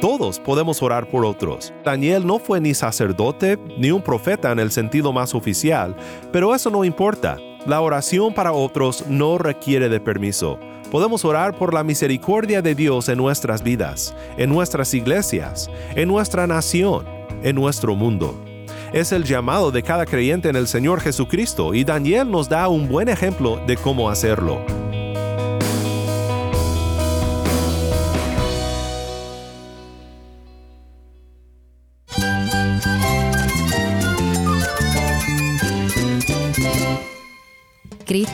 Todos podemos orar por otros. Daniel no fue ni sacerdote ni un profeta en el sentido más oficial, pero eso no importa. La oración para otros no requiere de permiso. Podemos orar por la misericordia de Dios en nuestras vidas, en nuestras iglesias, en nuestra nación, en nuestro mundo. Es el llamado de cada creyente en el Señor Jesucristo y Daniel nos da un buen ejemplo de cómo hacerlo.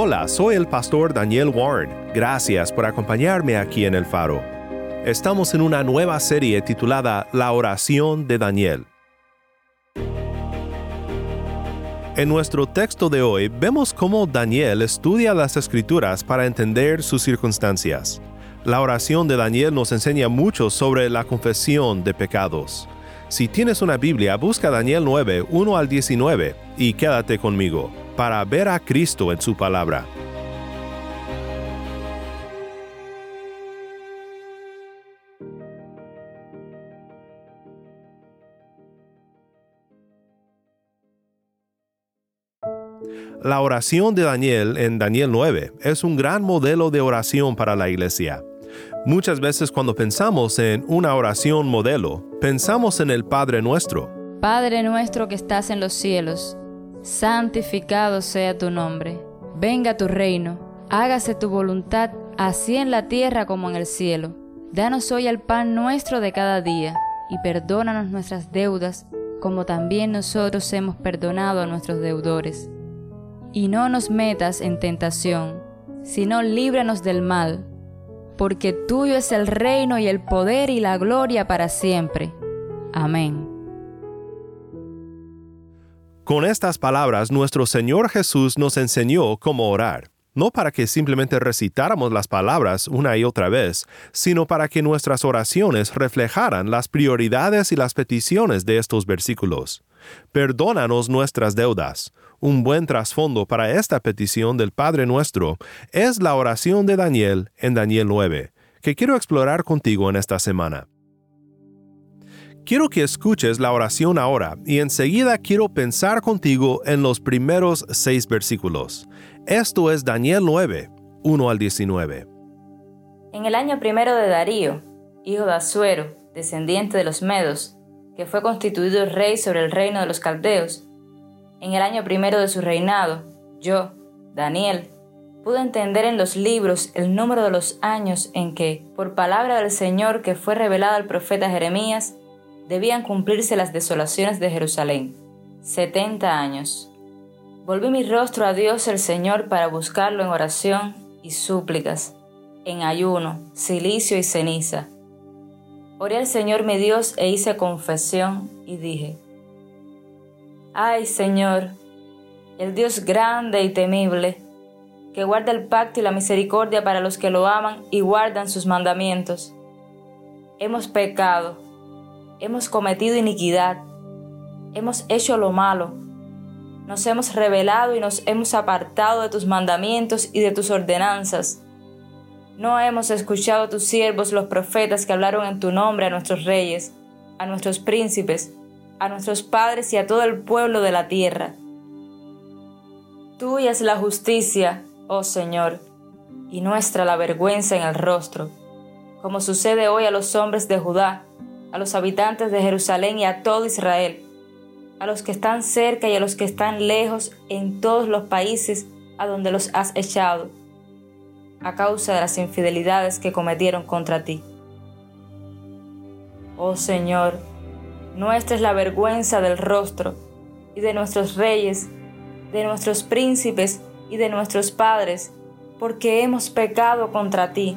Hola, soy el pastor Daniel Warren. Gracias por acompañarme aquí en el faro. Estamos en una nueva serie titulada La oración de Daniel. En nuestro texto de hoy vemos cómo Daniel estudia las escrituras para entender sus circunstancias. La oración de Daniel nos enseña mucho sobre la confesión de pecados. Si tienes una Biblia, busca Daniel 9, 1 al 19 y quédate conmigo para ver a Cristo en su palabra. La oración de Daniel en Daniel 9 es un gran modelo de oración para la iglesia. Muchas veces cuando pensamos en una oración modelo, pensamos en el Padre nuestro. Padre nuestro que estás en los cielos, santificado sea tu nombre. Venga tu reino, hágase tu voluntad, así en la tierra como en el cielo. Danos hoy el pan nuestro de cada día, y perdónanos nuestras deudas, como también nosotros hemos perdonado a nuestros deudores. Y no nos metas en tentación, sino líbranos del mal, porque tuyo es el reino y el poder y la gloria para siempre. Amén. Con estas palabras, nuestro Señor Jesús nos enseñó cómo orar, no para que simplemente recitáramos las palabras una y otra vez, sino para que nuestras oraciones reflejaran las prioridades y las peticiones de estos versículos. Perdónanos nuestras deudas. Un buen trasfondo para esta petición del Padre nuestro es la oración de Daniel en Daniel 9, que quiero explorar contigo en esta semana. Quiero que escuches la oración ahora y enseguida quiero pensar contigo en los primeros seis versículos. Esto es Daniel 9, 1 al 19. En el año primero de Darío, hijo de Asuero, descendiente de los Medos, que fue constituido rey sobre el reino de los Caldeos, en el año primero de su reinado, yo, Daniel, pude entender en los libros el número de los años en que, por palabra del Señor que fue revelada al profeta Jeremías, debían cumplirse las desolaciones de Jerusalén. Setenta años. Volví mi rostro a Dios el Señor para buscarlo en oración y súplicas, en ayuno, silicio y ceniza. Oré al Señor mi Dios e hice confesión y dije, Ay Señor, el Dios grande y temible, que guarda el pacto y la misericordia para los que lo aman y guardan sus mandamientos. Hemos pecado hemos cometido iniquidad, hemos hecho lo malo, nos hemos rebelado y nos hemos apartado de tus mandamientos y de tus ordenanzas. No hemos escuchado a tus siervos los profetas que hablaron en tu nombre a nuestros reyes, a nuestros príncipes, a nuestros padres y a todo el pueblo de la tierra. Tuya es la justicia, oh Señor, y nuestra la vergüenza en el rostro, como sucede hoy a los hombres de Judá, a los habitantes de Jerusalén y a todo Israel, a los que están cerca y a los que están lejos en todos los países a donde los has echado, a causa de las infidelidades que cometieron contra ti. Oh Señor, nuestra es la vergüenza del rostro y de nuestros reyes, de nuestros príncipes y de nuestros padres, porque hemos pecado contra ti.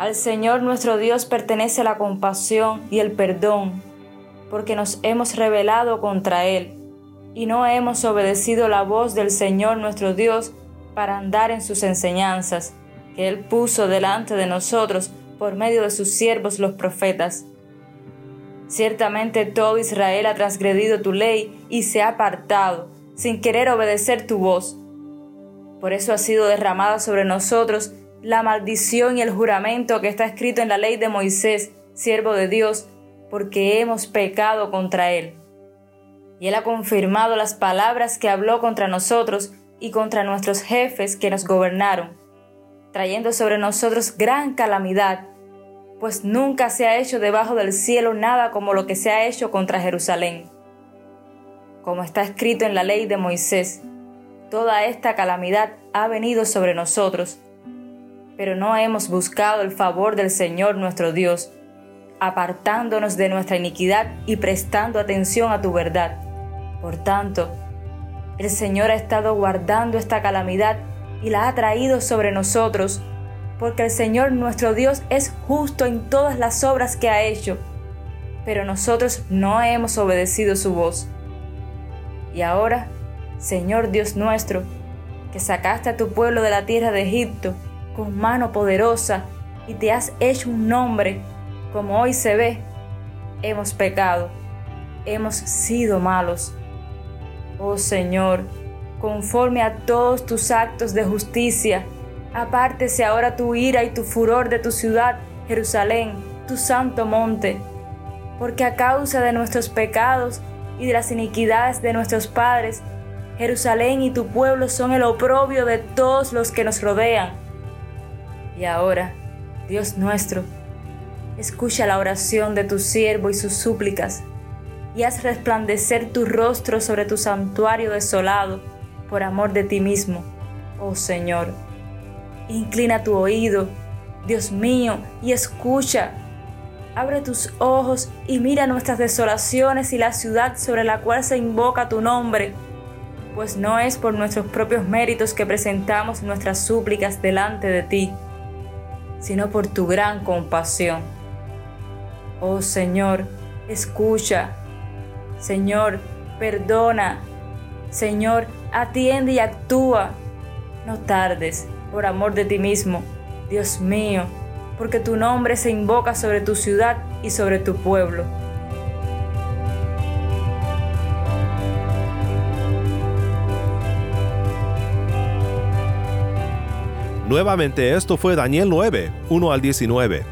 Al Señor nuestro Dios pertenece la compasión y el perdón, porque nos hemos rebelado contra Él y no hemos obedecido la voz del Señor nuestro Dios para andar en sus enseñanzas, que Él puso delante de nosotros por medio de sus siervos los profetas. Ciertamente todo Israel ha transgredido tu ley y se ha apartado, sin querer obedecer tu voz. Por eso ha sido derramada sobre nosotros la maldición y el juramento que está escrito en la ley de Moisés, siervo de Dios, porque hemos pecado contra él. Y él ha confirmado las palabras que habló contra nosotros y contra nuestros jefes que nos gobernaron, trayendo sobre nosotros gran calamidad, pues nunca se ha hecho debajo del cielo nada como lo que se ha hecho contra Jerusalén. Como está escrito en la ley de Moisés, toda esta calamidad ha venido sobre nosotros, pero no hemos buscado el favor del Señor nuestro Dios, apartándonos de nuestra iniquidad y prestando atención a tu verdad. Por tanto, el Señor ha estado guardando esta calamidad y la ha traído sobre nosotros, porque el Señor nuestro Dios es justo en todas las obras que ha hecho, pero nosotros no hemos obedecido su voz. Y ahora, Señor Dios nuestro, que sacaste a tu pueblo de la tierra de Egipto, con mano poderosa y te has hecho un nombre, como hoy se ve, hemos pecado, hemos sido malos. Oh Señor, conforme a todos tus actos de justicia, apártese ahora tu ira y tu furor de tu ciudad, Jerusalén, tu santo monte, porque a causa de nuestros pecados y de las iniquidades de nuestros padres, Jerusalén y tu pueblo son el oprobio de todos los que nos rodean y ahora, Dios nuestro, escucha la oración de tu siervo y sus súplicas, y haz resplandecer tu rostro sobre tu santuario desolado, por amor de ti mismo, oh Señor. Inclina tu oído, Dios mío, y escucha. Abre tus ojos y mira nuestras desolaciones y la ciudad sobre la cual se invoca tu nombre, pues no es por nuestros propios méritos que presentamos nuestras súplicas delante de ti sino por tu gran compasión. Oh Señor, escucha. Señor, perdona. Señor, atiende y actúa. No tardes, por amor de ti mismo, Dios mío, porque tu nombre se invoca sobre tu ciudad y sobre tu pueblo. Nuevamente esto fue Daniel 9, 1 al 19.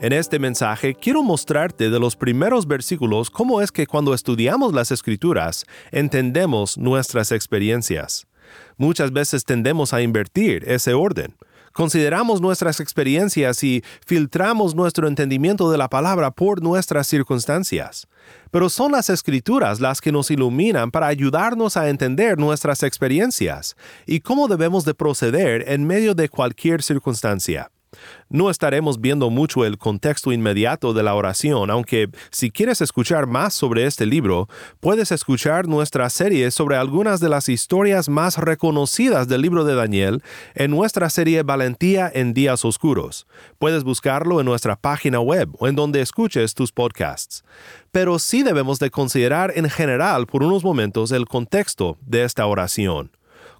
En este mensaje quiero mostrarte de los primeros versículos cómo es que cuando estudiamos las escrituras entendemos nuestras experiencias. Muchas veces tendemos a invertir ese orden. Consideramos nuestras experiencias y filtramos nuestro entendimiento de la palabra por nuestras circunstancias pero son las escrituras las que nos iluminan para ayudarnos a entender nuestras experiencias y cómo debemos de proceder en medio de cualquier circunstancia. No estaremos viendo mucho el contexto inmediato de la oración, aunque si quieres escuchar más sobre este libro, puedes escuchar nuestra serie sobre algunas de las historias más reconocidas del libro de Daniel en nuestra serie Valentía en Días Oscuros. Puedes buscarlo en nuestra página web o en donde escuches tus podcasts. Pero sí debemos de considerar en general por unos momentos el contexto de esta oración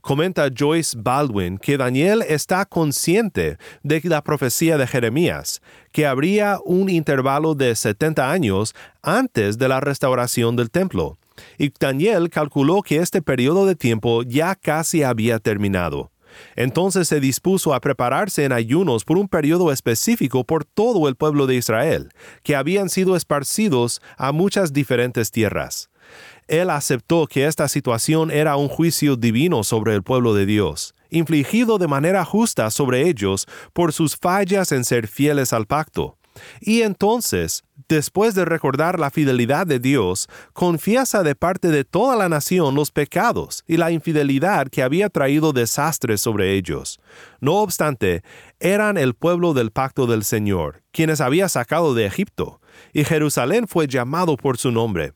comenta Joyce Baldwin que Daniel está consciente de la profecía de Jeremías, que habría un intervalo de 70 años antes de la restauración del templo. Y Daniel calculó que este periodo de tiempo ya casi había terminado. Entonces se dispuso a prepararse en ayunos por un periodo específico por todo el pueblo de Israel, que habían sido esparcidos a muchas diferentes tierras él aceptó que esta situación era un juicio divino sobre el pueblo de Dios, infligido de manera justa sobre ellos por sus fallas en ser fieles al pacto. Y entonces, después de recordar la fidelidad de Dios, confiesa de parte de toda la nación los pecados y la infidelidad que había traído desastres sobre ellos. No obstante, eran el pueblo del pacto del Señor, quienes había sacado de Egipto, y Jerusalén fue llamado por su nombre.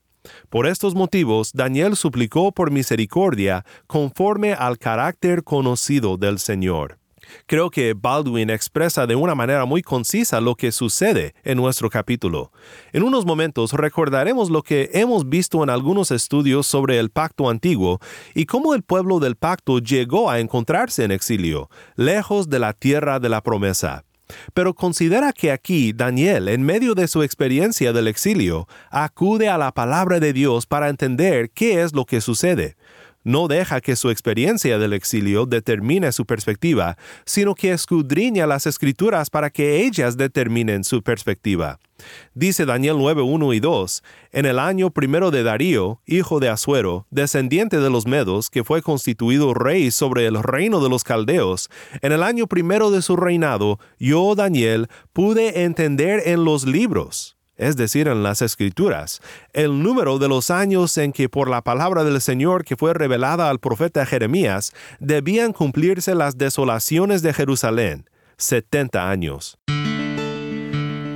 Por estos motivos, Daniel suplicó por misericordia conforme al carácter conocido del Señor. Creo que Baldwin expresa de una manera muy concisa lo que sucede en nuestro capítulo. En unos momentos recordaremos lo que hemos visto en algunos estudios sobre el pacto antiguo y cómo el pueblo del pacto llegó a encontrarse en exilio, lejos de la tierra de la promesa. Pero considera que aquí Daniel, en medio de su experiencia del exilio, acude a la palabra de Dios para entender qué es lo que sucede. No deja que su experiencia del exilio determine su perspectiva, sino que escudriña las escrituras para que ellas determinen su perspectiva. Dice Daniel 9, 1 y 2, en el año primero de Darío, hijo de Asuero, descendiente de los Medos, que fue constituido rey sobre el reino de los Caldeos, en el año primero de su reinado, yo, Daniel, pude entender en los libros es decir, en las escrituras, el número de los años en que por la palabra del Señor que fue revelada al profeta Jeremías debían cumplirse las desolaciones de Jerusalén, 70 años.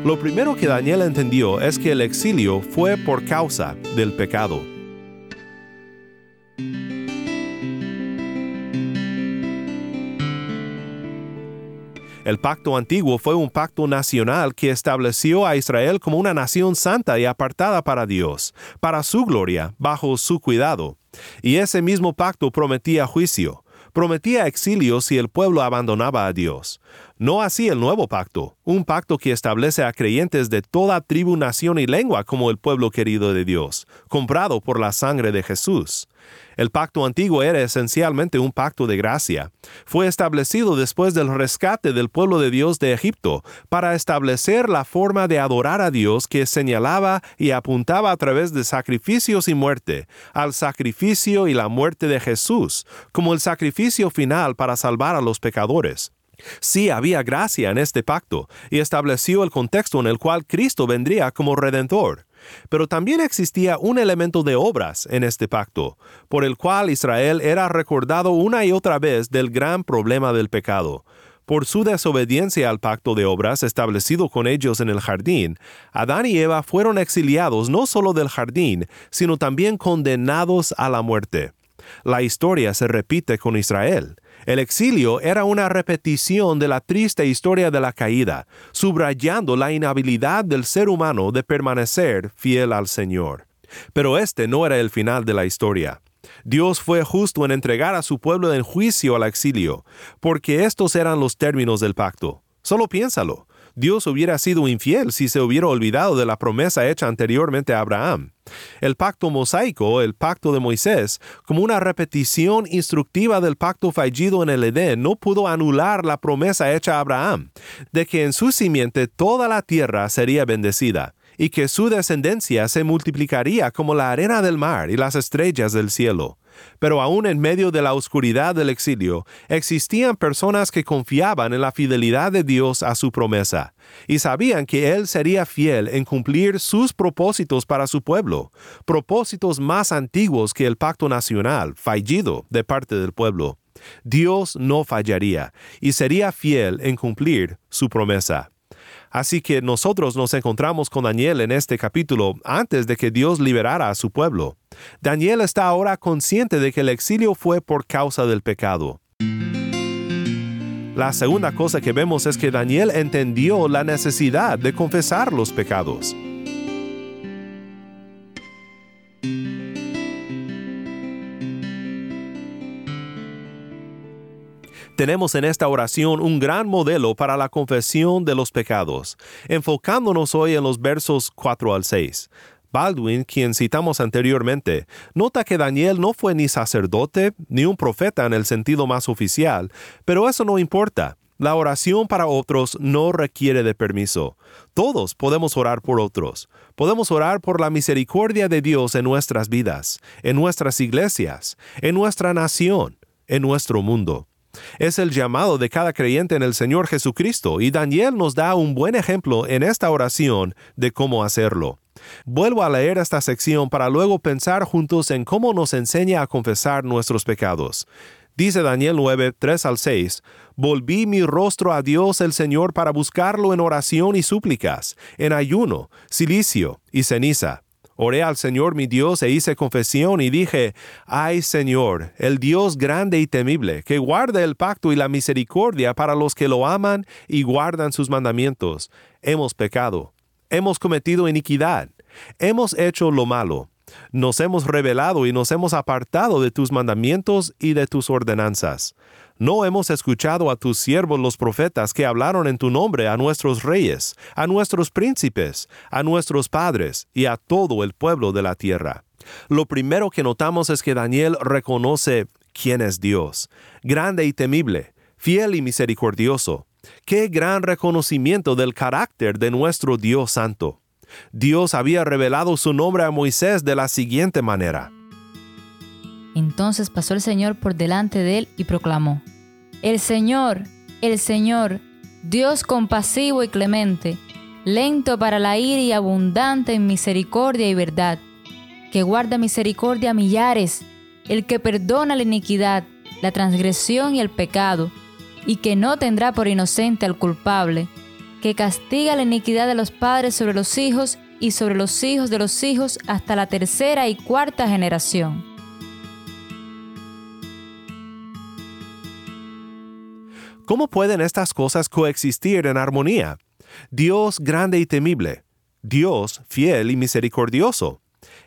Lo primero que Daniel entendió es que el exilio fue por causa del pecado. El pacto antiguo fue un pacto nacional que estableció a Israel como una nación santa y apartada para Dios, para su gloria, bajo su cuidado. Y ese mismo pacto prometía juicio, prometía exilio si el pueblo abandonaba a Dios. No así el nuevo pacto, un pacto que establece a creyentes de toda tribu, nación y lengua como el pueblo querido de Dios, comprado por la sangre de Jesús. El pacto antiguo era esencialmente un pacto de gracia. Fue establecido después del rescate del pueblo de Dios de Egipto para establecer la forma de adorar a Dios que señalaba y apuntaba a través de sacrificios y muerte, al sacrificio y la muerte de Jesús, como el sacrificio final para salvar a los pecadores. Sí había gracia en este pacto y estableció el contexto en el cual Cristo vendría como redentor. Pero también existía un elemento de obras en este pacto, por el cual Israel era recordado una y otra vez del gran problema del pecado. Por su desobediencia al pacto de obras establecido con ellos en el jardín, Adán y Eva fueron exiliados no solo del jardín, sino también condenados a la muerte. La historia se repite con Israel. El exilio era una repetición de la triste historia de la caída, subrayando la inhabilidad del ser humano de permanecer fiel al Señor. Pero este no era el final de la historia. Dios fue justo en entregar a su pueblo en juicio al exilio, porque estos eran los términos del pacto. Solo piénsalo. Dios hubiera sido infiel si se hubiera olvidado de la promesa hecha anteriormente a Abraham. El pacto mosaico, el pacto de Moisés, como una repetición instructiva del pacto fallido en el Edén, no pudo anular la promesa hecha a Abraham, de que en su simiente toda la tierra sería bendecida y que su descendencia se multiplicaría como la arena del mar y las estrellas del cielo. Pero aún en medio de la oscuridad del exilio, existían personas que confiaban en la fidelidad de Dios a su promesa, y sabían que Él sería fiel en cumplir sus propósitos para su pueblo, propósitos más antiguos que el pacto nacional, fallido de parte del pueblo. Dios no fallaría, y sería fiel en cumplir su promesa. Así que nosotros nos encontramos con Daniel en este capítulo antes de que Dios liberara a su pueblo. Daniel está ahora consciente de que el exilio fue por causa del pecado. La segunda cosa que vemos es que Daniel entendió la necesidad de confesar los pecados. Tenemos en esta oración un gran modelo para la confesión de los pecados, enfocándonos hoy en los versos 4 al 6. Baldwin, quien citamos anteriormente, nota que Daniel no fue ni sacerdote ni un profeta en el sentido más oficial, pero eso no importa. La oración para otros no requiere de permiso. Todos podemos orar por otros. Podemos orar por la misericordia de Dios en nuestras vidas, en nuestras iglesias, en nuestra nación, en nuestro mundo. Es el llamado de cada creyente en el Señor Jesucristo y Daniel nos da un buen ejemplo en esta oración de cómo hacerlo. Vuelvo a leer esta sección para luego pensar juntos en cómo nos enseña a confesar nuestros pecados. Dice Daniel 9, 3 al 6, Volví mi rostro a Dios el Señor para buscarlo en oración y súplicas, en ayuno, silicio y ceniza. Oré al Señor mi Dios e hice confesión y dije, Ay Señor, el Dios grande y temible, que guarda el pacto y la misericordia para los que lo aman y guardan sus mandamientos. Hemos pecado, hemos cometido iniquidad, hemos hecho lo malo, nos hemos rebelado y nos hemos apartado de tus mandamientos y de tus ordenanzas. No hemos escuchado a tus siervos los profetas que hablaron en tu nombre a nuestros reyes, a nuestros príncipes, a nuestros padres y a todo el pueblo de la tierra. Lo primero que notamos es que Daniel reconoce quién es Dios, grande y temible, fiel y misericordioso. Qué gran reconocimiento del carácter de nuestro Dios Santo. Dios había revelado su nombre a Moisés de la siguiente manera. Entonces pasó el Señor por delante de él y proclamó, El Señor, el Señor, Dios compasivo y clemente, lento para la ira y abundante en misericordia y verdad, que guarda misericordia a millares, el que perdona la iniquidad, la transgresión y el pecado, y que no tendrá por inocente al culpable, que castiga la iniquidad de los padres sobre los hijos y sobre los hijos de los hijos hasta la tercera y cuarta generación. ¿Cómo pueden estas cosas coexistir en armonía? Dios grande y temible, Dios fiel y misericordioso.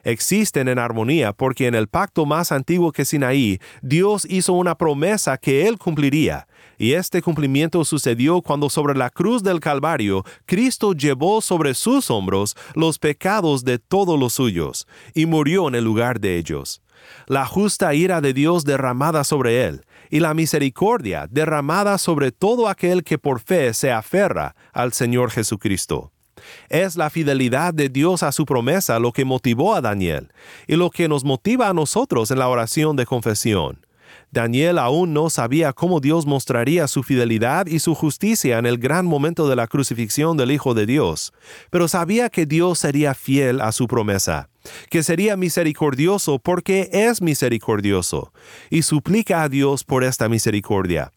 Existen en armonía porque en el pacto más antiguo que Sinaí, Dios hizo una promesa que Él cumpliría, y este cumplimiento sucedió cuando sobre la cruz del Calvario Cristo llevó sobre sus hombros los pecados de todos los suyos, y murió en el lugar de ellos. La justa ira de Dios derramada sobre él, y la misericordia derramada sobre todo aquel que por fe se aferra al Señor Jesucristo. Es la fidelidad de Dios a su promesa lo que motivó a Daniel y lo que nos motiva a nosotros en la oración de confesión. Daniel aún no sabía cómo Dios mostraría su fidelidad y su justicia en el gran momento de la crucifixión del Hijo de Dios, pero sabía que Dios sería fiel a su promesa, que sería misericordioso porque es misericordioso, y suplica a Dios por esta misericordia.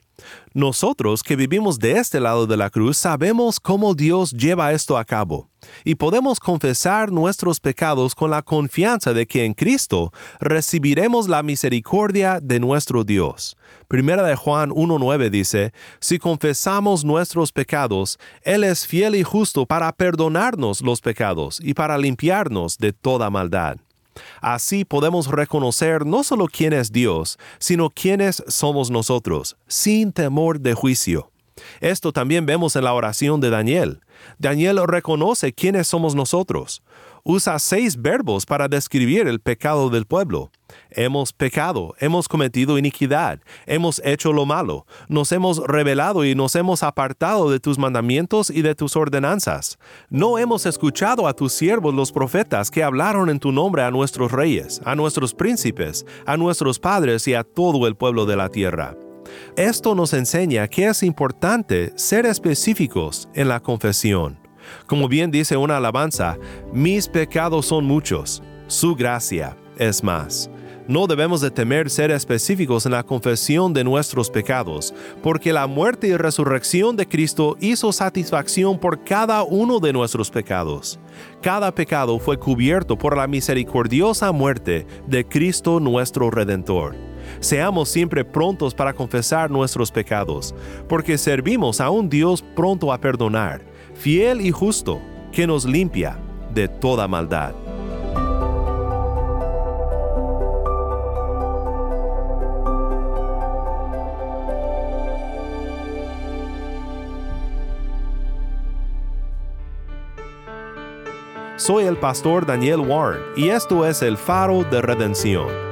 Nosotros que vivimos de este lado de la cruz sabemos cómo Dios lleva esto a cabo y podemos confesar nuestros pecados con la confianza de que en Cristo recibiremos la misericordia de nuestro Dios. Primera de Juan 1.9 dice, Si confesamos nuestros pecados, Él es fiel y justo para perdonarnos los pecados y para limpiarnos de toda maldad. Así podemos reconocer no solo quién es Dios, sino quiénes somos nosotros, sin temor de juicio. Esto también vemos en la oración de Daniel. Daniel reconoce quiénes somos nosotros usa seis verbos para describir el pecado del pueblo. Hemos pecado, hemos cometido iniquidad, hemos hecho lo malo, nos hemos rebelado y nos hemos apartado de tus mandamientos y de tus ordenanzas. No hemos escuchado a tus siervos los profetas que hablaron en tu nombre a nuestros reyes, a nuestros príncipes, a nuestros padres y a todo el pueblo de la tierra. Esto nos enseña que es importante ser específicos en la confesión. Como bien dice una alabanza, mis pecados son muchos, su gracia es más. No debemos de temer ser específicos en la confesión de nuestros pecados, porque la muerte y resurrección de Cristo hizo satisfacción por cada uno de nuestros pecados. Cada pecado fue cubierto por la misericordiosa muerte de Cristo nuestro Redentor. Seamos siempre prontos para confesar nuestros pecados, porque servimos a un Dios pronto a perdonar fiel y justo, que nos limpia de toda maldad. Soy el pastor Daniel Warren y esto es el faro de redención.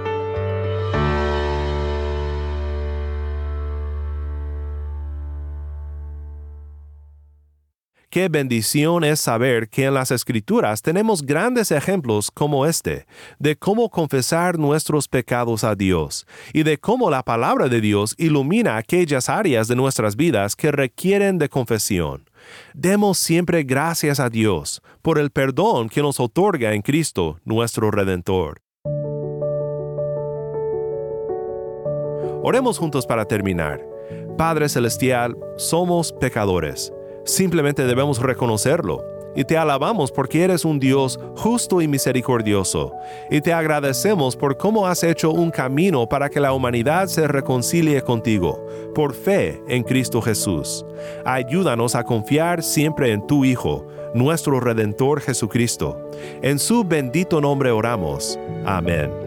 Qué bendición es saber que en las Escrituras tenemos grandes ejemplos como este, de cómo confesar nuestros pecados a Dios y de cómo la palabra de Dios ilumina aquellas áreas de nuestras vidas que requieren de confesión. Demos siempre gracias a Dios por el perdón que nos otorga en Cristo nuestro Redentor. Oremos juntos para terminar. Padre Celestial, somos pecadores Simplemente debemos reconocerlo. y te alabamos porque eres un Dios justo y misericordioso, y te agradecemos por cómo has hecho un camino para que la humanidad se reconcilie contigo, por fe en Cristo Jesús. Ayúdanos a confiar siempre en tu Hijo, nuestro Redentor Jesucristo. En su bendito nombre oramos. Amén.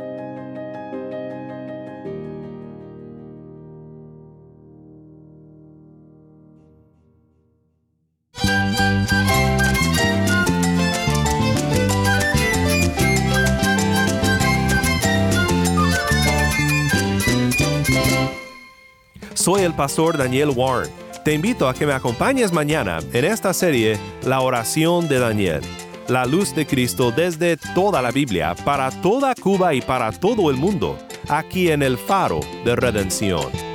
el pastor Daniel Warren. Te invito a que me acompañes mañana en esta serie La oración de Daniel, la luz de Cristo desde toda la Biblia, para toda Cuba y para todo el mundo, aquí en el faro de redención.